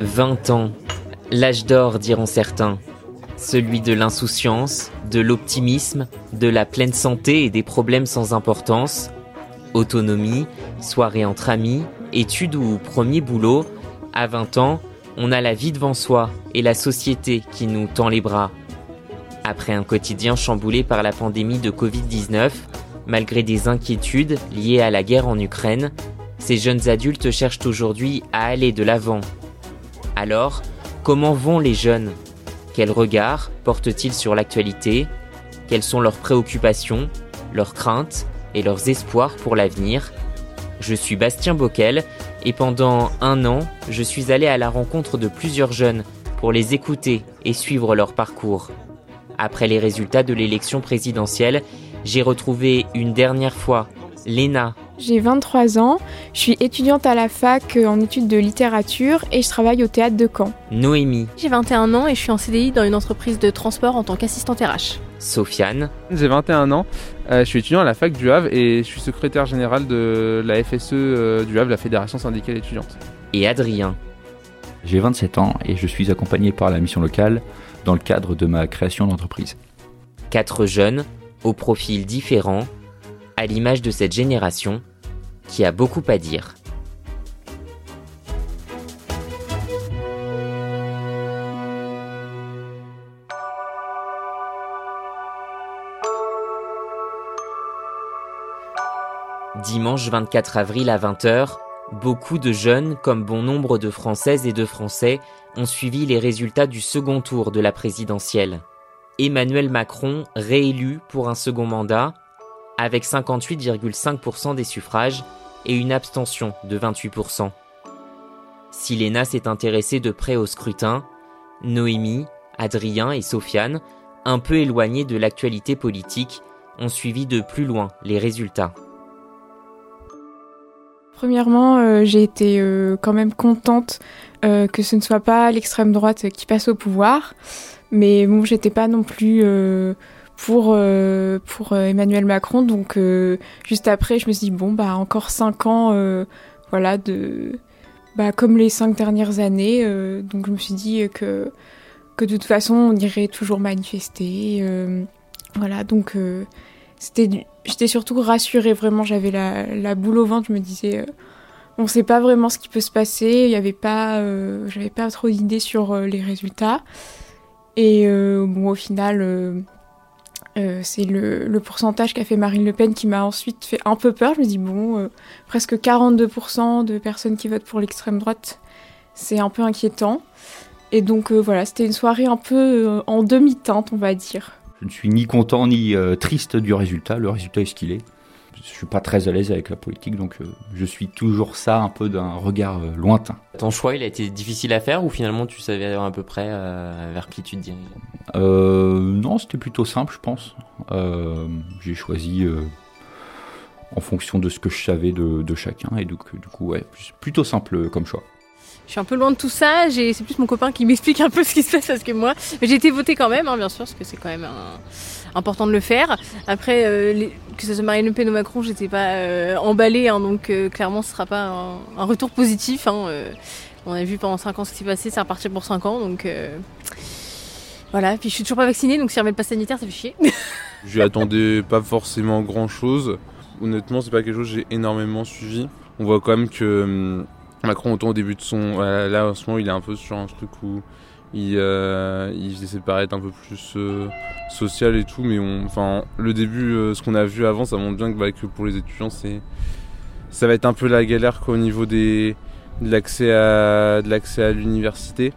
20 ans, l'âge d'or diront certains. Celui de l'insouciance, de l'optimisme, de la pleine santé et des problèmes sans importance. Autonomie, soirée entre amis, études ou premier boulot. À 20 ans, on a la vie devant soi et la société qui nous tend les bras. Après un quotidien chamboulé par la pandémie de Covid-19, malgré des inquiétudes liées à la guerre en Ukraine, ces jeunes adultes cherchent aujourd'hui à aller de l'avant. Alors, comment vont les jeunes? Quel regard portent-ils sur l'actualité? Quelles sont leurs préoccupations, leurs craintes et leurs espoirs pour l'avenir? Je suis Bastien Bockel et pendant un an, je suis allé à la rencontre de plusieurs jeunes pour les écouter et suivre leur parcours. Après les résultats de l'élection présidentielle, j'ai retrouvé une dernière fois Léna j'ai 23 ans, je suis étudiante à la fac euh, en études de littérature et je travaille au théâtre de Caen. Noémie. J'ai 21 ans et je suis en CDI dans une entreprise de transport en tant qu'assistante RH. Sofiane. J'ai 21 ans, euh, je suis étudiant à la fac du Havre et je suis secrétaire général de la FSE euh, du Havre, la Fédération syndicale étudiante. Et Adrien. J'ai 27 ans et je suis accompagné par la mission locale dans le cadre de ma création d'entreprise. Quatre jeunes, aux profils différents, à l'image de cette génération qui a beaucoup à dire. Dimanche 24 avril à 20h, beaucoup de jeunes, comme bon nombre de Françaises et de Français, ont suivi les résultats du second tour de la présidentielle. Emmanuel Macron, réélu pour un second mandat, avec 58,5% des suffrages et une abstention de 28%. Si Léna s'est intéressée de près au scrutin, Noémie, Adrien et Sofiane, un peu éloignés de l'actualité politique, ont suivi de plus loin les résultats. Premièrement, euh, j'ai été euh, quand même contente euh, que ce ne soit pas l'extrême droite qui passe au pouvoir, mais bon, j'étais pas non plus pour euh, pour euh, Emmanuel Macron. Donc euh, juste après, je me suis dit bon bah encore cinq ans, voilà de bah comme les cinq dernières années. donc je me suis dit que que de toute façon on irait toujours manifester. voilà donc c'était j'étais surtout rassurée vraiment. J'avais la, la boule au ventre. Je me disais on sait pas vraiment ce qui peut se passer. Il y avait pas j'avais pas trop d'idées sur les résultats. Et bon au final euh, c'est le, pourcentage qu'a fait Marine Le Pen qui m'a ensuite fait un peu peur. Je me dis, bon, euh, presque 42% de personnes qui votent pour l'extrême droite, c'est un peu inquiétant. Et donc euh, voilà, c'était une soirée un peu en demi-teinte, on va dire. Je ne suis ni content ni triste du résultat. Le résultat est ce qu'il est je suis pas très à l'aise avec la politique, donc euh, je suis toujours ça un peu d'un regard euh, lointain. Ton choix, il a été difficile à faire ou finalement tu savais à peu près euh, vers qui tu te dirigeais? Non, c'était plutôt simple, je pense. J'ai choisi en fonction de ce que je savais de, chacun, et donc du coup, ouais, plutôt simple comme choix. Je suis un peu loin de tout ça. C'est plus mon copain qui m'explique un peu ce qui se passe parce que moi, j'ai été votée quand même, hein, bien sûr, parce que c'est quand même important de le faire. Après, euh, que ce soit Marine Le Pen ou Macron, j'étais pas euh, emballée, hein, donc euh, clairement, ce sera pas un, retour positif. Hein, on a vu pendant 5 ans ce qui s'est passé, c'est reparti pour 5 ans, donc voilà. Puis je suis toujours pas vaccinée, donc si on remet le pass sanitaire, ça fait chier. je attendais pas forcément grand chose. Honnêtement, c'est pas quelque chose que j'ai énormément suivi. On voit quand même que hum, Macron, autant au début de son. Là, en ce moment, il est un peu sur un truc où il, euh, essaie de paraître un peu plus euh, social et tout, mais enfin, le début, euh, ce qu'on a vu avant, ça montre bien que, bah, que pour les étudiants, c'est, ça va être un peu la galère quoi, au niveau de l'accès à l'université.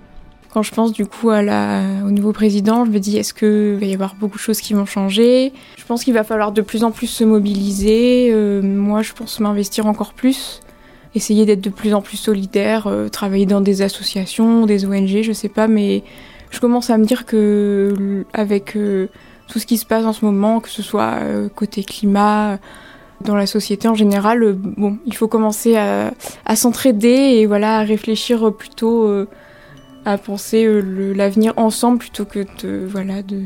Quand je pense du coup à la, au nouveau président, je me dis est-ce qu'il va y avoir beaucoup de choses qui vont changer? Je pense qu'il va falloir de plus en plus se mobiliser. moi, je pense m'investir encore plus essayer d'être de plus en plus solidaire, euh, travailler dans des associations, des ONG, je sais pas, mais je commence à me dire que avec euh, tout ce qui se passe en ce moment, que ce soit euh, côté climat, dans la société en général, bon, il faut commencer à, à s'entraider et voilà, à réfléchir plutôt à penser l'avenir ensemble plutôt que de voilà de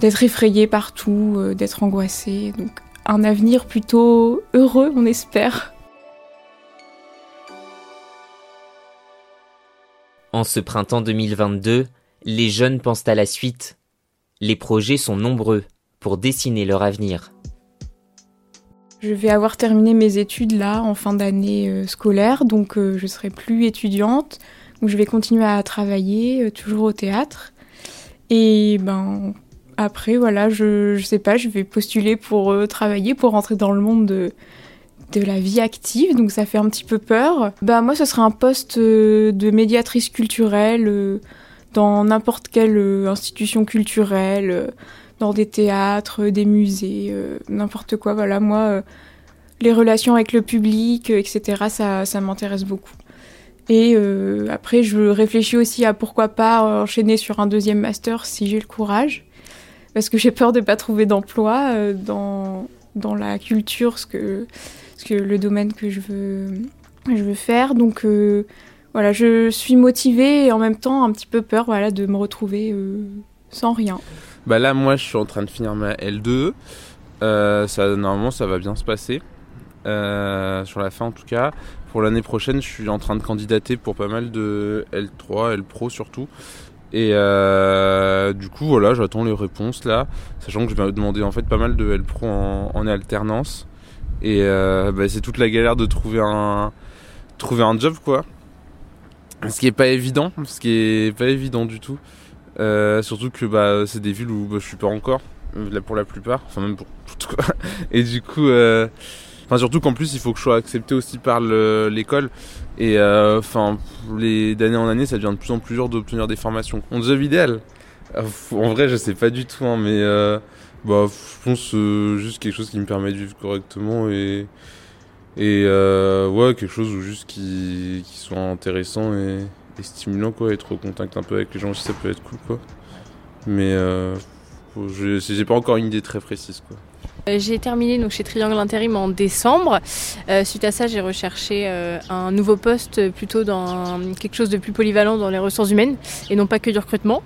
d'être effrayé partout, d'être angoissé. Donc un avenir plutôt heureux, on espère. En ce printemps 2022, les jeunes pensent à la suite. Les projets sont nombreux pour dessiner leur avenir. Je vais avoir terminé mes études là en fin d'année euh, scolaire, donc euh, je serai plus étudiante. Donc je vais continuer à travailler, euh, toujours au théâtre. Et ben après voilà, je, je sais pas, je vais postuler pour travailler, pour rentrer dans le monde de, de la vie active, donc ça fait un petit peu peur. Bah moi ce serait un poste de médiatrice culturelle dans n'importe quelle institution culturelle dans des théâtres, des musées, euh, n'importe quoi. Voilà, moi, euh, les relations avec le public, euh, etc., ça, ça m'intéresse beaucoup. Et après, je réfléchis aussi à pourquoi pas enchaîner sur un deuxième master si j'ai le courage, parce que j'ai peur de ne pas trouver d'emploi dans, dans la culture, ce que, ce que le domaine que je veux, je veux faire. Donc voilà, je suis motivée et en même temps un petit peu peur voilà, de me retrouver sans rien. Bah là, moi, je suis en train de finir ma L2. Euh, ça, normalement, ça va bien se passer. Euh, sur la fin, en tout cas. Pour l'année prochaine, je suis en train de candidater pour pas mal de L3, L Pro surtout. Et euh, du coup, voilà, j'attends les réponses là, sachant que je vais demander en fait pas mal de L Pro en, alternance. Et bah, c'est toute la galère de trouver un trouver un job quoi. Ce qui est pas évident, ce qui est pas évident du tout. Euh, surtout que bah, c'est des villes où bah, je suis pas encore, euh, pour la plupart, enfin même pour tout quoi. Et du coup, euh, enfin surtout qu'en plus il faut que je sois accepté aussi par l'école. Et enfin, les d'année en année, ça devient de plus en plus dur d'obtenir des formations. Mon job idéal, en vrai, je sais pas du tout, hein, mais bah, je pense juste quelque chose qui me permet de vivre correctement et et ouais quelque chose où juste qui, qui soit intéressant et stimulant quoi, être au contact un peu avec les gens aussi ça peut être cool quoi. Mais euh, j'ai pas encore une idée très précise quoi. Euh, j'ai terminé donc chez Triangle Intérim en décembre. Euh, suite à ça, j'ai recherché un nouveau poste plutôt dans quelque chose de plus polyvalent dans les ressources humaines et non pas que du recrutement.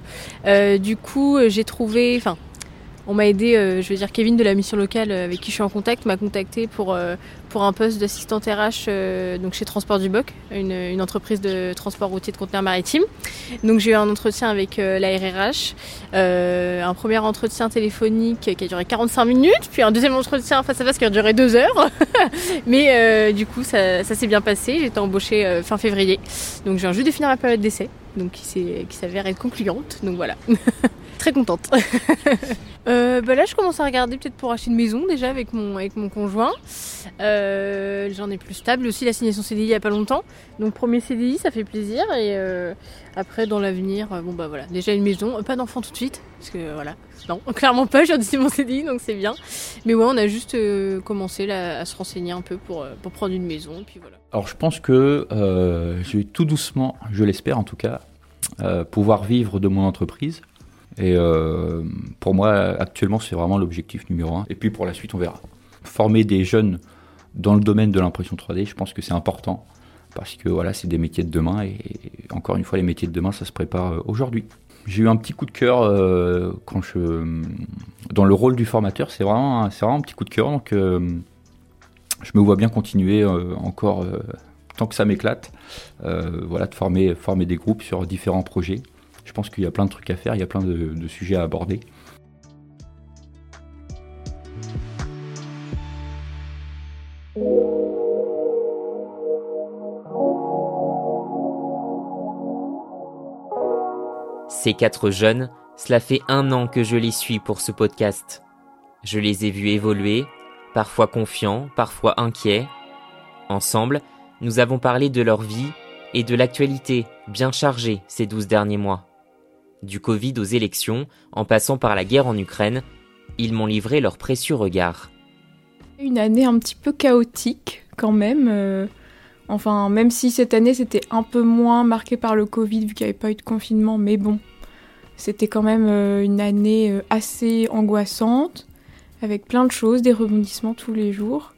du coup, j'ai trouvé, enfin, on m'a aidé, euh, je veux dire Kevin de la mission locale euh, avec qui je suis en contact m'a contacté pour, euh, pour un poste d'assistante RH donc chez Transport du Boc, une, entreprise de transport routier de conteneurs maritimes. Donc j'ai eu un entretien avec la RRH, un premier entretien téléphonique qui a duré 45 minutes, puis un deuxième entretien face à face qui a duré deux heures. Mais du coup ça, ça s'est bien passé, j'ai été embauchée fin février. Donc viens juste de finir ma période d'essai, donc qui s'avère être concluante. Donc voilà. très contente. euh, bah là, je commence à regarder peut-être pour acheter une maison déjà avec mon, avec mon conjoint. Euh, J'en ai plus stable aussi, la signé son CDI il n'y a pas longtemps. Donc, premier CDI, ça fait plaisir. Et euh, après, dans l'avenir, bon bah voilà, déjà une maison, pas d'enfant tout de suite. Parce que voilà, non, clairement pas, j'ai signé mon CDI, donc c'est bien. Mais ouais, on a juste commencé là, à se renseigner un peu pour, pour prendre une maison. Et puis voilà. Alors, je pense que je vais tout doucement, je l'espère en tout cas, pouvoir vivre de mon entreprise. Et euh, pour moi, actuellement, c'est vraiment l'objectif numéro un. Et puis pour la suite, on verra. Former des jeunes dans le domaine de l'impression 3D, je pense que c'est important parce que voilà, c'est des métiers de demain et encore une fois, les métiers de demain, ça se prépare euh, aujourd'hui. J'ai eu un petit coup de cœur euh, quand je dans le rôle du formateur, c'est vraiment vraiment un petit coup de cœur donc je me vois bien continuer encore tant que ça m'éclate, voilà, de former former des groupes sur différents projets. Je pense qu'il y a plein de trucs à faire, il y a plein de, sujets à aborder. Ces quatre jeunes, cela fait un an que je les suis pour ce podcast. Je les ai vus évoluer, parfois confiants, parfois inquiets. Ensemble, nous avons parlé de leur vie et de l'actualité bien chargée ces douze derniers mois du Covid aux élections, en passant par la guerre en Ukraine, ils m'ont livré leur précieux regard. Une année un petit peu chaotique quand même. Euh, enfin, même si cette année c'était un peu moins marqué par le Covid vu qu'il n'y avait pas eu de confinement, mais bon, c'était quand même euh, une année euh, assez angoissante, avec plein de choses, des rebondissements tous les jours.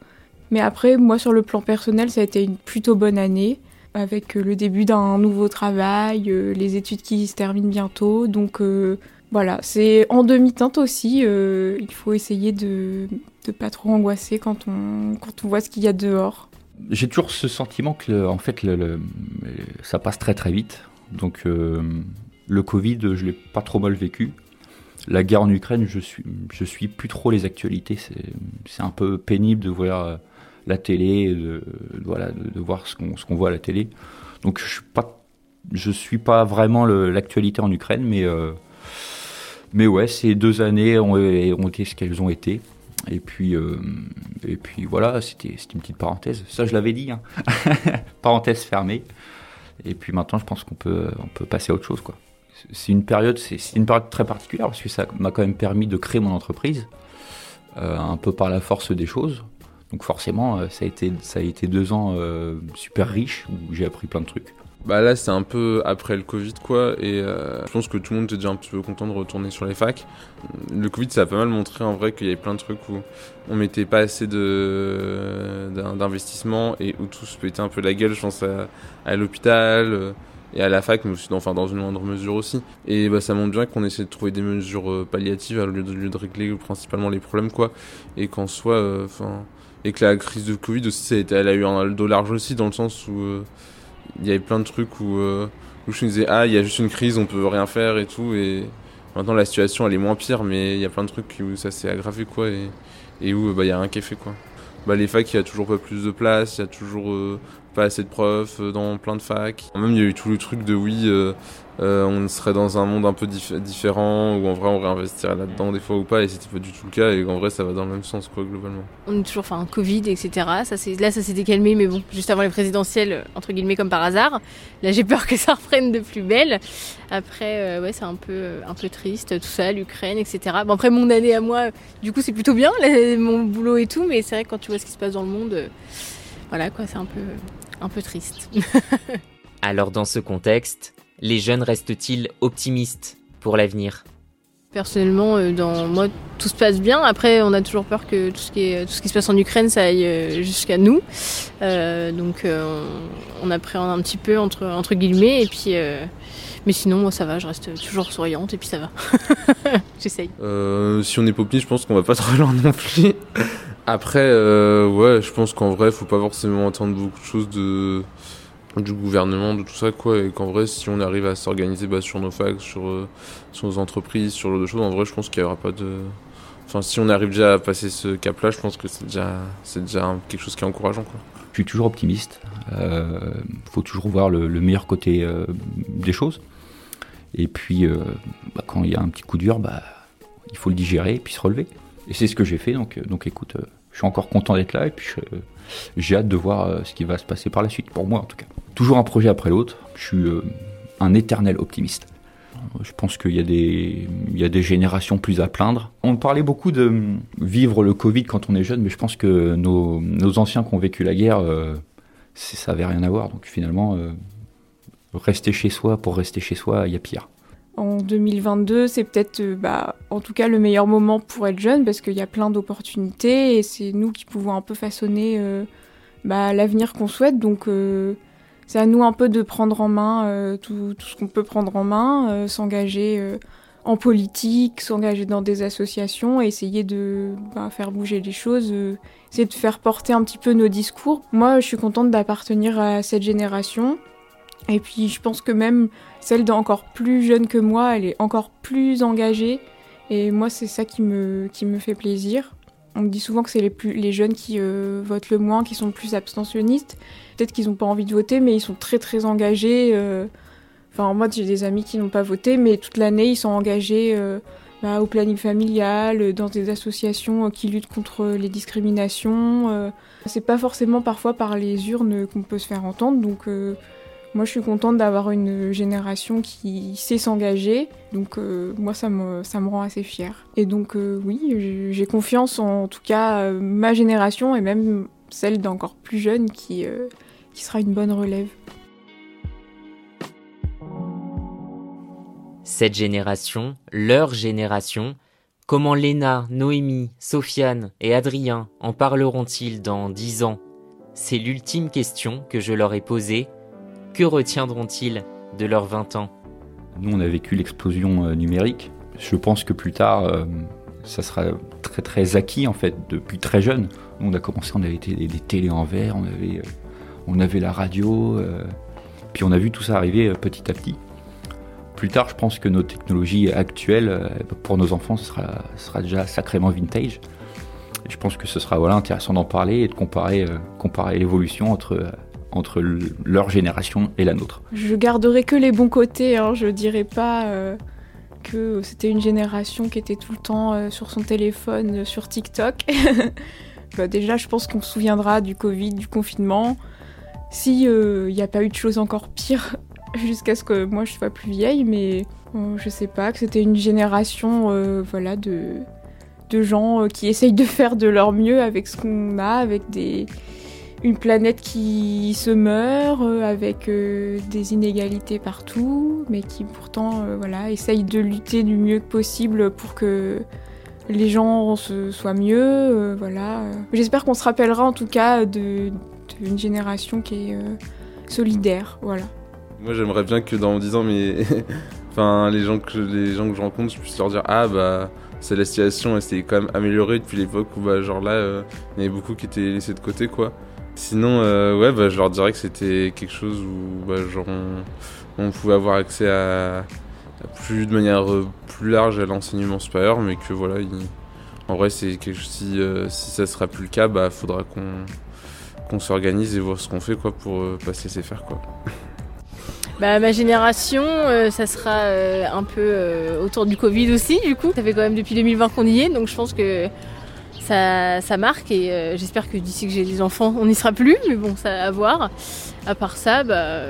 Mais après, moi sur le plan personnel, ça a été une plutôt bonne année avec euh, le début d'un nouveau travail, euh, les études qui se terminent bientôt. Donc euh, voilà, c'est en demi-teinte aussi. il faut essayer de ne pas trop angoisser quand on, quand on voit ce qu'il y a dehors. J'ai toujours ce sentiment que en fait ça passe très très vite. Donc le Covid, je l'ai pas trop mal vécu. La guerre en Ukraine, je suis, je suis plus trop les actualités. C'est un peu pénible de voir la télé, de, voilà, de, voir ce qu'on qu'on voit à la télé. Donc je suis pas, je suis pas vraiment l'actualité en Ukraine, mais mais ouais, ces deux années ont, ont été ce qu'elles ont été. Et puis, euh, et puis voilà, c'était une petite parenthèse. Ça, je l'avais dit. Hein. parenthèse fermée. Et puis maintenant, je pense qu'on peut, on peut passer à autre chose. quoi. C'est une période, c'est une période très particulière parce que ça m'a quand même permis de créer mon entreprise, euh, un peu par la force des choses. Donc forcément, euh, ça a été, ça a été deux ans super riches où j'ai appris plein de trucs. Bah là, c'est un peu après le Covid, quoi, et euh, je pense que tout le monde était déjà un petit peu content de retourner sur les facs. Le Covid, ça a pas mal montré en vrai qu'il y avait plein de trucs où on mettait pas assez de d'investissement et où tout se pétait un peu la gueule. Je pense à, l'hôpital euh, et à la fac, mais aussi dans, enfin, dans une moindre mesure aussi. Et bah, ça montre bien qu'on essaie de trouver des mesures euh, palliatives au lieu de, de régler principalement les problèmes, quoi, et qu'en soit, enfin, et que la crise de Covid aussi, elle a eu un dos large aussi dans le sens où il y avait plein de trucs où, euh, où je me disais ah il y a juste une crise on peut rien faire et tout et maintenant la situation elle est moins pire mais il y a plein de trucs où ça s'est aggravé quoi et, et où bah il y a rien qui est fait quoi. Bah les facs il y a toujours pas plus de place il y a toujours euh, pas assez de profs euh, dans plein de facs. Même il y a eu tout le truc de oui euh, on serait dans un monde un peu différent où en vrai on réinvestirait là-dedans des fois ou pas et c'était pas du tout le cas et en vrai ça va dans le même sens quoi globalement. On est toujours enfin Covid etc. Ça c'est là ça s'était calmé mais bon juste avant les présidentielles entre guillemets comme par hasard. Là j'ai peur que ça reprenne de plus belle. Après euh, ouais c'est un peu un peu triste tout ça l'Ukraine etc. Bon après mon année à moi du coup c'est plutôt bien mon boulot et tout mais c'est vrai que quand tu vois ce qui se passe dans le monde euh, voilà quoi c'est un peu un peu triste. Alors dans ce contexte les jeunes restent-ils optimistes pour l'avenir? Personnellement, euh, dans moi, tout se passe bien. Après, on a toujours peur que tout ce qui, est, tout ce qui se passe en Ukraine, ça aille euh, jusqu'à nous. Euh, donc, on appréhende un petit peu entre, entre guillemets. Et puis, mais sinon, moi, ça va. Je reste toujours souriante et puis ça va. J'essaye. si on n'est pas optimiste, je pense qu'on va pas trop loin non plus. Après, ouais, je pense qu'en vrai, faut pas forcément attendre beaucoup de choses de du gouvernement, de tout ça, quoi, et qu'en vrai, si on arrive à s'organiser bah, sur nos facs, sur, euh, sur nos entreprises, sur le choses, en vrai, je pense qu'il n'y aura pas de. Enfin, si on arrive déjà à passer ce cap-là, je pense que c'est déjà, c'est déjà quelque chose qui est encourageant, quoi. Je suis toujours optimiste. Il euh, faut toujours voir le, meilleur côté euh, des choses. Et puis, bah, quand il y a un petit coup dur, bah, il faut le digérer et puis se relever. Et c'est ce que j'ai fait, donc, donc écoute, je suis encore content d'être là et puis j'ai hâte de voir ce qui va se passer par la suite, pour moi en tout cas toujours un projet après l'autre. Je suis euh, un éternel optimiste. Je pense qu'il y, a des, y a des générations plus à plaindre. On parlait beaucoup de vivre le Covid quand on est jeune, mais je pense que nos, nos anciens qui ont vécu la guerre, euh, ça n'avait rien à voir. Donc finalement, euh, rester chez soi pour rester chez soi, il y a pire. En 2022, c'est peut-être, bah, en tout cas, le meilleur moment pour être jeune parce qu'il y a plein d'opportunités et c'est nous qui pouvons un peu façonner bah, l'avenir qu'on souhaite. Donc c'est à nous un peu de prendre en main euh, tout, ce qu'on peut prendre en main, euh, s'engager euh, en politique, s'engager dans des associations, essayer de bah, faire bouger les choses, essayer de faire porter un petit peu nos discours. Moi, je suis contente d'appartenir à cette génération. Et puis, je pense que même celle d'encore plus jeune que moi, elle est encore plus engagée. Et moi, c'est ça qui me, qui me fait plaisir. On me dit souvent que c'est les, les jeunes qui votent le moins, qui sont le plus abstentionnistes. Peut-être qu'ils n'ont pas envie de voter, mais ils sont très très engagés. Euh. Enfin, moi, j'ai des amis qui n'ont pas voté, mais toute l'année, ils sont engagés euh, bah, au planning familial, euh, dans des associations qui luttent contre les discriminations. C'est pas forcément parfois par les urnes qu'on peut se faire entendre, donc moi, je suis contente d'avoir une génération qui sait s'engager. Donc, moi, ça me, ça me rend assez fière. Et donc, oui, j'ai confiance en, tout cas ma génération et même celle d'encore plus jeunes qui, qui sera une bonne relève. Cette génération, leur génération, comment Léna, Noémie, Sofiane et Adrien en parleront-ils dans dix ans? C'est l'ultime question que je leur ai posée. Que retiendront-ils de leurs 20 ans? Nous, on a vécu l'explosion euh, numérique. Je pense que plus tard, euh, ça sera très très acquis en fait, depuis très jeune. Nous, on a commencé, on avait des, des télés en verre, on avait euh, on avait la radio. Puis on a vu tout ça arriver petit à petit. Plus tard, je pense que nos technologies actuelles, pour nos enfants, ce sera, sera déjà sacrément vintage. je pense que ce sera voilà, intéressant d'en parler et de comparer, comparer l'évolution entre, entre leur génération et la nôtre. Je garderai que les bons côtés, hein. je dirais pas que c'était une génération qui était tout le temps sur son téléphone, sur TikTok. Bah, déjà, je pense qu'on se souviendra du Covid, du confinement. Si il euh, n'y a pas eu de choses encore pires jusqu'à ce que moi je sois plus vieille, mais euh, je sais pas, que c'était une génération euh, voilà, de gens qui essayent de faire de leur mieux avec ce qu'on a, avec des, une planète qui se meurt, avec des inégalités partout, mais qui pourtant voilà, essayent de lutter du mieux possible pour que les gens se, soient mieux. Euh, voilà. J'espère qu'on se rappellera en tout cas d'une génération qui est euh, solidaire. Voilà. Moi j'aimerais bien que dans 10 ans, mais enfin, les, gens que, les gens que je rencontre, je puisse leur dire Ah bah la situation elle s'est quand même améliorée depuis l'époque où bah, genre là euh, il y avait beaucoup qui étaient laissés de côté quoi. Sinon ouais bah, je leur dirais que c'était quelque chose où bah, genre on, pouvait avoir accès à, plus de manière euh, plus large à l'enseignement supérieur, mais que voilà, en vrai, c'est quelque si, euh, si ça sera plus le cas, bah faudra qu'on qu'on s'organise et voir ce qu'on fait quoi pour euh, pas se laisser faire quoi. Bah, ma génération, ça sera un peu autour du Covid aussi, du coup. Ça fait quand même depuis 2020 qu'on y est, donc je pense que ça, ça marque et j'espère que d'ici que j'ai des enfants, on n'y sera plus, mais bon, ça à voir. À part ça, bah,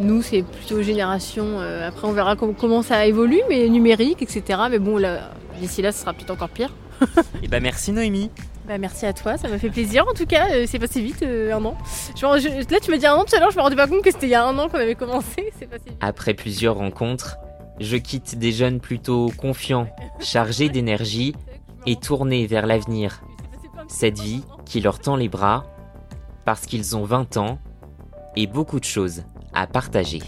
nous, c'est plutôt génération. Euh, après, on verra comment ça évolue, mais numérique, etc. Mais bon, d'ici là, ce sera peut-être encore pire. et eh ben, merci Noémie. Bah, merci à toi, ça m'a fait plaisir en tout cas, euh, c'est passé vite euh, un an. là tu m'as dit un an tout à l'heure, je me rendais pas compte que c'était il y a un an qu'on avait commencé, c'est passé vite. Après plusieurs rencontres, je quitte des jeunes plutôt confiants, chargés d'énergie et tournés vers l'avenir. Cette vie qui leur tend les bras parce qu'ils ont 20 ans et beaucoup de choses à partager.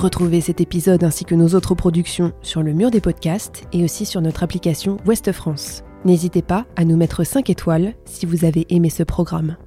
Retrouvez cet épisode ainsi que nos autres productions sur le mur des podcasts et aussi sur notre application Ouest France. N'hésitez pas à nous mettre 5 étoiles si vous avez aimé ce programme.